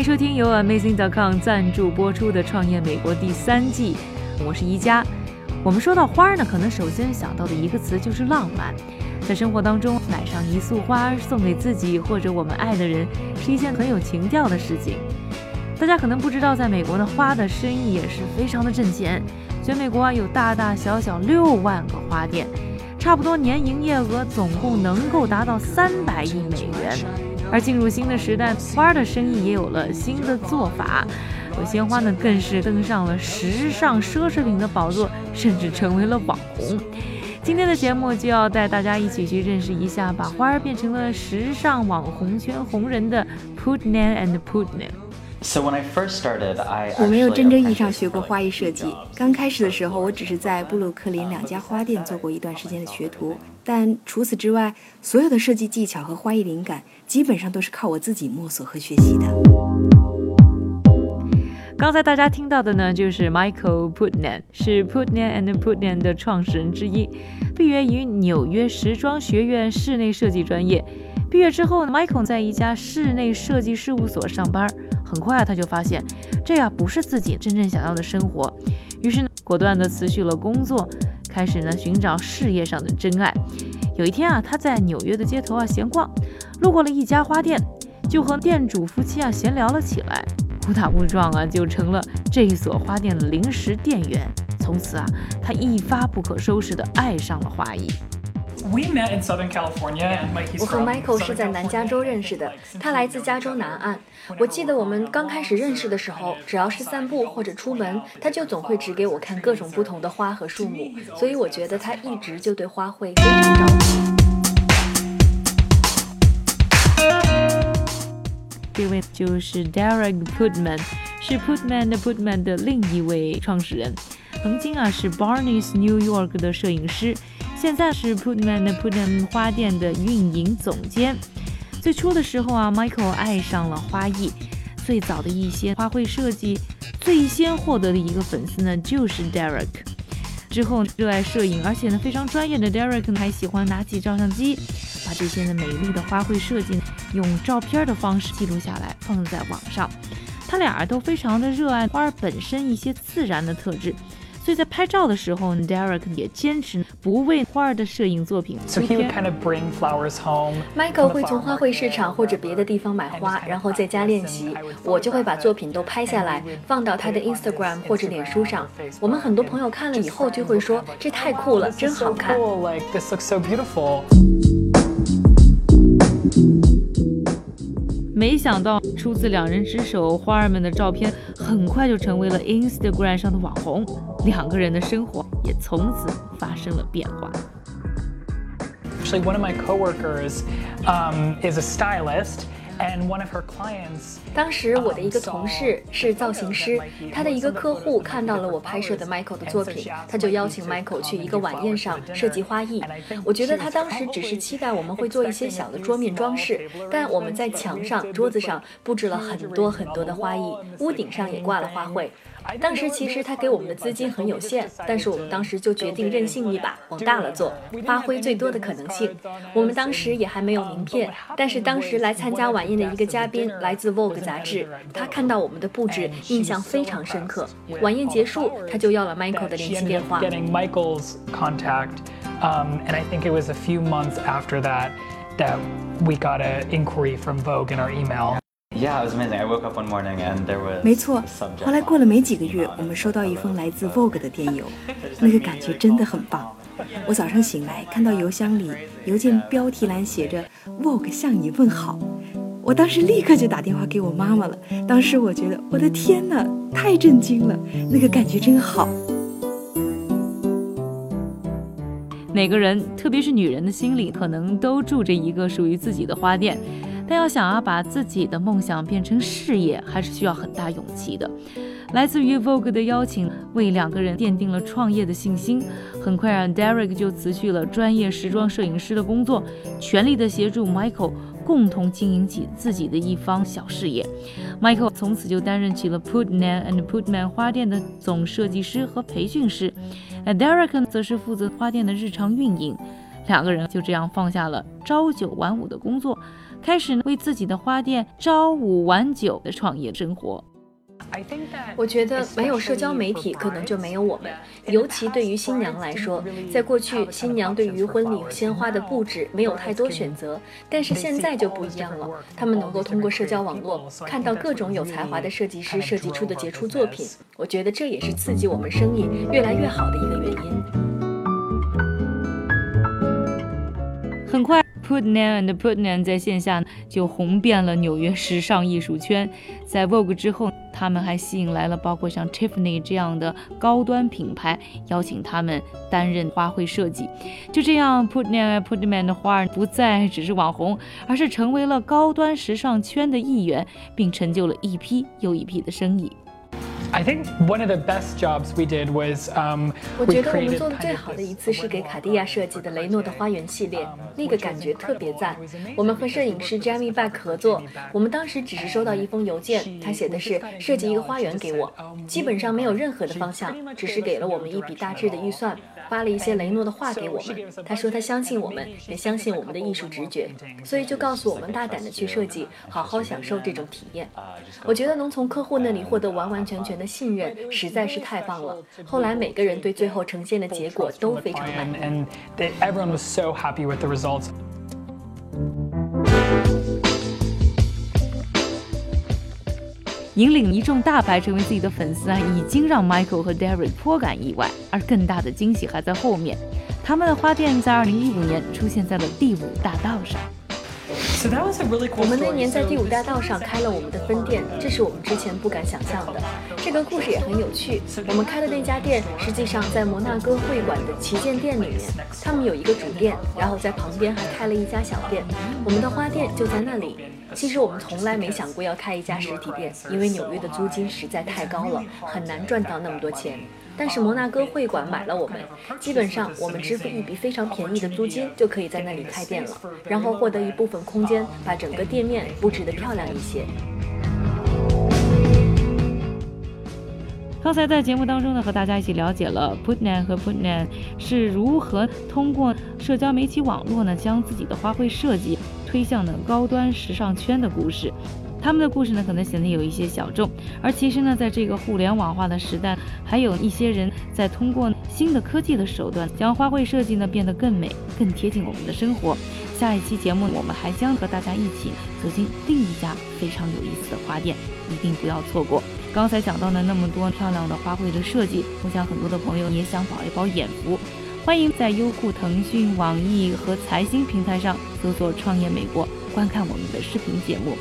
欢迎收听由 Amazing.com 赞助播出的《创业美国》第三季，我是宜家。我们说到花呢，可能首先想到的一个词就是浪漫。在生活当中，买上一束花送给自己或者我们爱的人，是一件很有情调的事情。大家可能不知道，在美国呢，花的生意也是非常的挣钱。全美国啊，有大大小小六万个花店，差不多年营业额总共能够达到三百亿美元。而进入新的时代，花儿的生意也有了新的做法。有鲜花呢，更是登上了时尚奢侈品的宝座，甚至成为了网红。今天的节目就要带大家一起去认识一下，把花儿变成了时尚网红圈红人的 Putnam and Putnam。我没有真正意义上学过花艺设计。刚开始的时候，我只是在布鲁克林两家花店做过一段时间的学徒。但除此之外，所有的设计技巧和花艺灵感，基本上都是靠我自己摸索和学习的。刚才大家听到的呢，就是 Michael Putnam，是 Putnam and Putnam 的创始人之一，毕业于纽约时装学院室内设计专业。毕业之后呢，Michael 在一家室内设计事务所上班。很快，他就发现这呀不是自己真正想要的生活，于是呢，果断地辞去了工作，开始呢寻找事业上的真爱。有一天啊，他在纽约的街头啊闲逛，路过了一家花店，就和店主夫妻啊闲聊了起来，误打误撞啊就成了这一所花店的临时店员。从此啊，他一发不可收拾地爱上了花艺。我和 Michael 是在南加州认识的，他来自加州南岸。我记得我们刚开始认识的时候，只要是散步或者出门，他就总会指给我看各种不同的花和树木，所以我觉得他一直就对花卉非常着迷。这位就是 Derek Putman，是 Putman 的 Putman 的另一位创始人，曾经啊是 Barney's New York 的摄影师。现在是 Putman 的 Putman 花店的运营总监。最初的时候啊，Michael 爱上了花艺。最早的一些花卉设计，最先获得的一个粉丝呢，就是 Derek。之后热爱摄影，而且呢非常专业的 Derek 还喜欢拿起照相机，把这些呢美丽的花卉设计用照片的方式记录下来，放在网上。他俩都非常的热爱花本身一些自然的特质。所以在拍照的时候，Derek 也坚持不为花儿的摄影作品每天 kind of bring flowers home michael 会从花卉市场或者别的地方买花，然后在家练习。我就会把作品都拍下来，放到他的 Instagram 或者脸书上。我们很多朋友看了以后就会说：“这太酷了，真好看。”没想到出自两人之手，花儿们的照片很快就成为了 Instagram 上的网红，两个人的生活也从此发生了变化。Actually, one of my coworkers um, is a stylist. And one of her clients. 当时我的一个同事是造型师，他的一个客户看到了我拍摄的 Michael 的作品，他就邀请 Michael 去一个晚宴上设计花艺。我觉得他当时只是期待我们会做一些小的桌面装饰，但我们在墙上、桌子上布置了很多很多的花艺，屋顶上也挂了花卉。当时其实他给我们的资金很有限，但是我们当时就决定任性一把，往大了做，发挥最多的可能性。我们当时也还没有名片，但是当时来参加晚宴的一个嘉宾来自 Vogue 杂志，他看到我们的布置，印象非常深刻。晚宴结束，他就要了 Michael 的联系电话。Yeah，没错。后来过了没几个月，我们收到一封来自 Vogue 的电邮，那个感觉真的很棒。我早上醒来看到邮箱里邮件标题栏写着 Vogue 向你问好，我当时立刻就打电话给我妈妈了。当时我觉得我的天呐，太震惊了，那个感觉真好。每个人，特别是女人的心里，可能都住着一个属于自己的花店。但要想要把自己的梦想变成事业，还是需要很大勇气的。来自于 Vogue 的邀请，为两个人奠定了创业的信心。很快让 Derek 就辞去了专业时装摄影师的工作，全力的协助 Michael 共同经营起自己的一方小事业。Michael 从此就担任起了 Putman and Putman 花店的总设计师和培训师，而 Derek 则是负责花店的日常运营。两个人就这样放下了朝九晚五的工作。开始为自己的花店朝五晚九的创业生活。我觉得没有社交媒体，可能就没有我们。尤其对于新娘来说，在过去，新娘对于婚礼鲜花的布置没有太多选择，但是现在就不一样了。他们能够通过社交网络看到各种有才华的设计师设计出的杰出作品。我觉得这也是刺激我们生意越来越好的一个原因。很快。Putnam and Putnam 在线下就红遍了纽约时尚艺术圈，在 Vogue 之后，他们还吸引来了包括像 Tiffany 这样的高端品牌，邀请他们担任花卉设计。就这样，Putnam and Putnam 的花儿不再只是网红，而是成为了高端时尚圈的一员，并成就了一批又一批的生意。I think one of the best jobs we did was um. 我觉得我们做的最好的一次是给卡地亚设计的雷诺的花园系列，那个感觉特别赞。我们和摄影师 Jamie Back 合作，我们当时只是收到一封邮件，他写的是设计一个花园给我，基本上没有任何的方向，只是给了我们一笔大致的预算。发了一些雷诺的话给我们，他说他相信我们，也相信我们的艺术直觉，所以就告诉我们大胆的去设计，好好享受这种体验。我觉得能从客户那里获得完完全全的信任，实在是太棒了。后来每个人对最后呈现的结果都非常满意。引领一众大牌成为自己的粉丝啊，已经让 Michael 和 Derek 颇感意外，而更大的惊喜还在后面。他们的花店在2015年出现在了第五大道上。我们那年在第五大道上开了我们的分店，这是我们之前不敢想象的。这个故事也很有趣。我们开的那家店实际上在摩纳哥会馆的旗舰店里面，他们有一个主店，然后在旁边还开了一家小店，我们的花店就在那里。其实我们从来没想过要开一家实体店，因为纽约的租金实在太高了，很难赚到那么多钱。但是摩纳哥会馆买了我们，基本上我们支付一笔非常便宜的租金，就可以在那里开店了，然后获得一部分空间，把整个店面布置得漂亮一些。刚才在节目当中呢，和大家一起了解了 Putnam 和 Putnam 是如何通过社交媒体网络呢，将自己的花卉设计推向了高端时尚圈的故事。他们的故事呢，可能显得有一些小众，而其实呢，在这个互联网化的时代，还有一些人在通过新的科技的手段，将花卉设计呢变得更美、更贴近我们的生活。下一期节目，我们还将和大家一起走进另一家非常有意思的花店，一定不要错过。刚才讲到了那么多漂亮的花卉的设计，我想很多的朋友也想饱一饱眼福。欢迎在优酷、腾讯、网易和财新平台上搜索“创业美国”，观看我们的视频节目。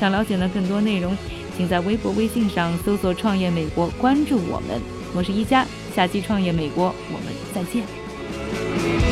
想了解呢更多内容，请在微博、微信上搜索“创业美国”，关注我们。我是一加，下期《创业美国》，我们再见。